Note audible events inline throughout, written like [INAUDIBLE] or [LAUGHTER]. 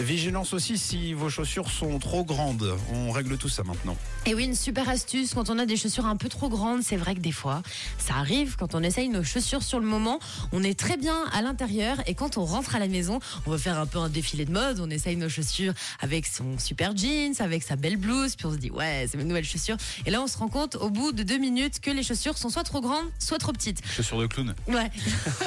Vigilance aussi si vos chaussures sont trop grandes. On règle tout ça maintenant. Et oui, une super astuce, quand on a des chaussures un peu trop grandes, c'est vrai que des fois, ça arrive quand on essaye nos chaussures sur le moment, on est très bien à l'intérieur et quand on rentre à la maison, on va faire un peu un défilé de mode, on essaye nos chaussures avec son super jeans, avec sa belle blouse, puis on se dit ouais, c'est mes nouvelles chaussures. Et là, on se rend compte au bout de deux minutes que les chaussures sont soit trop grandes, soit trop petites. Chaussures de clown. Ouais,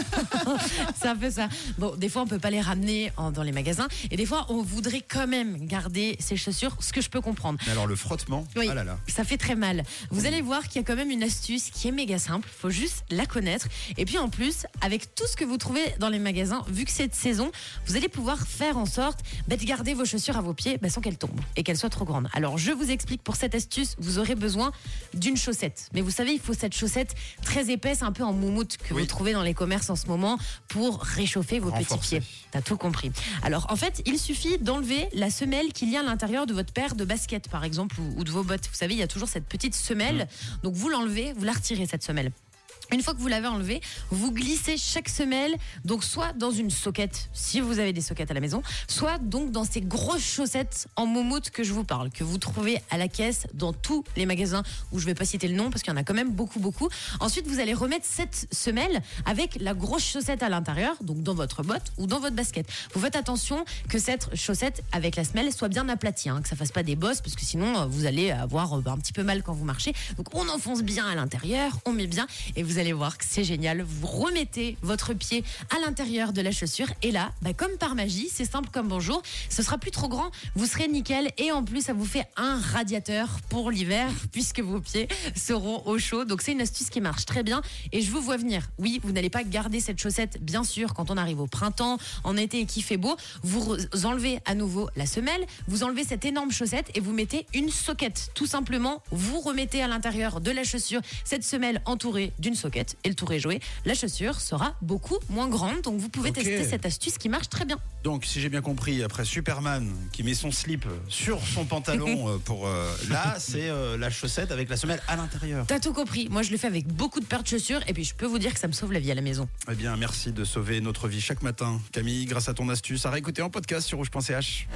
[LAUGHS] c'est un peu ça. Bon, des fois, on peut pas les ramener en- dans les magasins et des fois, on voudrait quand même garder ses chaussures, ce que je peux comprendre. Mais alors le frottement, Oui, ah là là. ça fait très mal. Vous allez voir qu'il y a quand même une astuce qui est méga simple. Faut juste la connaître. Et puis en plus, avec tout ce que vous trouvez dans les magasins, vu que c'est de saison, vous allez pouvoir faire en sorte bah, de garder vos chaussures à vos pieds bah, sans qu'elles tombent et qu'elles soient trop grandes. Alors je vous explique pour cette astuce, vous aurez besoin d'une chaussette. Mais vous savez, il faut cette chaussette très épaisse, un peu en moumoute que Oui. vous trouvez dans les commerces en ce moment pour réchauffer vos petits pieds. T'as tout compris. Alors, en fait, il suffit d'enlever la semelle qu'il y a à l'intérieur de votre paire de baskets, par exemple, ou, ou de vos bottes. Vous savez, il y a toujours cette petite semelle. Donc, vous l'enlevez, vous la retirez, cette semelle. Une fois que vous l'avez enlevée, vous glissez chaque semelle, donc soit dans une soquette, si vous avez des soquettes à la maison, soit donc dans ces grosses chaussettes en moumoute que je vous parle, que vous trouvez à la caisse dans tous les magasins où je vais pas citer le nom parce qu'il y en a quand même beaucoup, beaucoup. Ensuite, vous allez remettre cette semelle avec la grosse chaussette à l'intérieur, donc dans votre botte ou dans votre basket. Vous faites attention que cette chaussette avec la semelle soit bien aplatie, hein, que ça fasse pas des bosses parce que sinon euh, vous allez avoir euh, un petit peu mal quand vous marchez. Donc on enfonce bien à l'intérieur, on met bien et vous allez voir que c'est génial. Vous remettez votre pied à l'intérieur de la chaussure et là, bah, comme par magie, c'est simple comme bonjour, ce sera plus trop grand, vous serez nickel et en plus ça vous fait un radiateur pour l'hiver [LAUGHS] puisque vos pieds seront au chaud. Donc c'est une astuce qui marche très bien et je vous vois venir. Oui, vous n'allez pas garder cette chaussette bien sûr quand on arrive au printemps, en été et qu'il fait beau, vous enlevez à nouveau la semelle, vous enlevez cette énorme chaussette et vous mettez une soquette. Tout simplement, vous remettez à l'intérieur de la chaussure cette semelle entourée d'une soquette et le tour est joué. La chaussure sera beaucoup moins grande donc vous pouvez tester cette astuce qui marche très bien. Donc, si j'ai bien compris, après Superman qui met son slip sur son pantalon [LAUGHS] euh, pour euh, là, c'est euh, la chaussette avec la semelle à l'intérieur. T'as tout compris. Moi, je le fais avec beaucoup de paires de chaussures et puis je peux vous dire que ça me sauve la vie à la maison. Eh bien, merci de sauver notre vie chaque matin, Camille, grâce à ton astuce. À réécouter en podcast sur rouge.ch.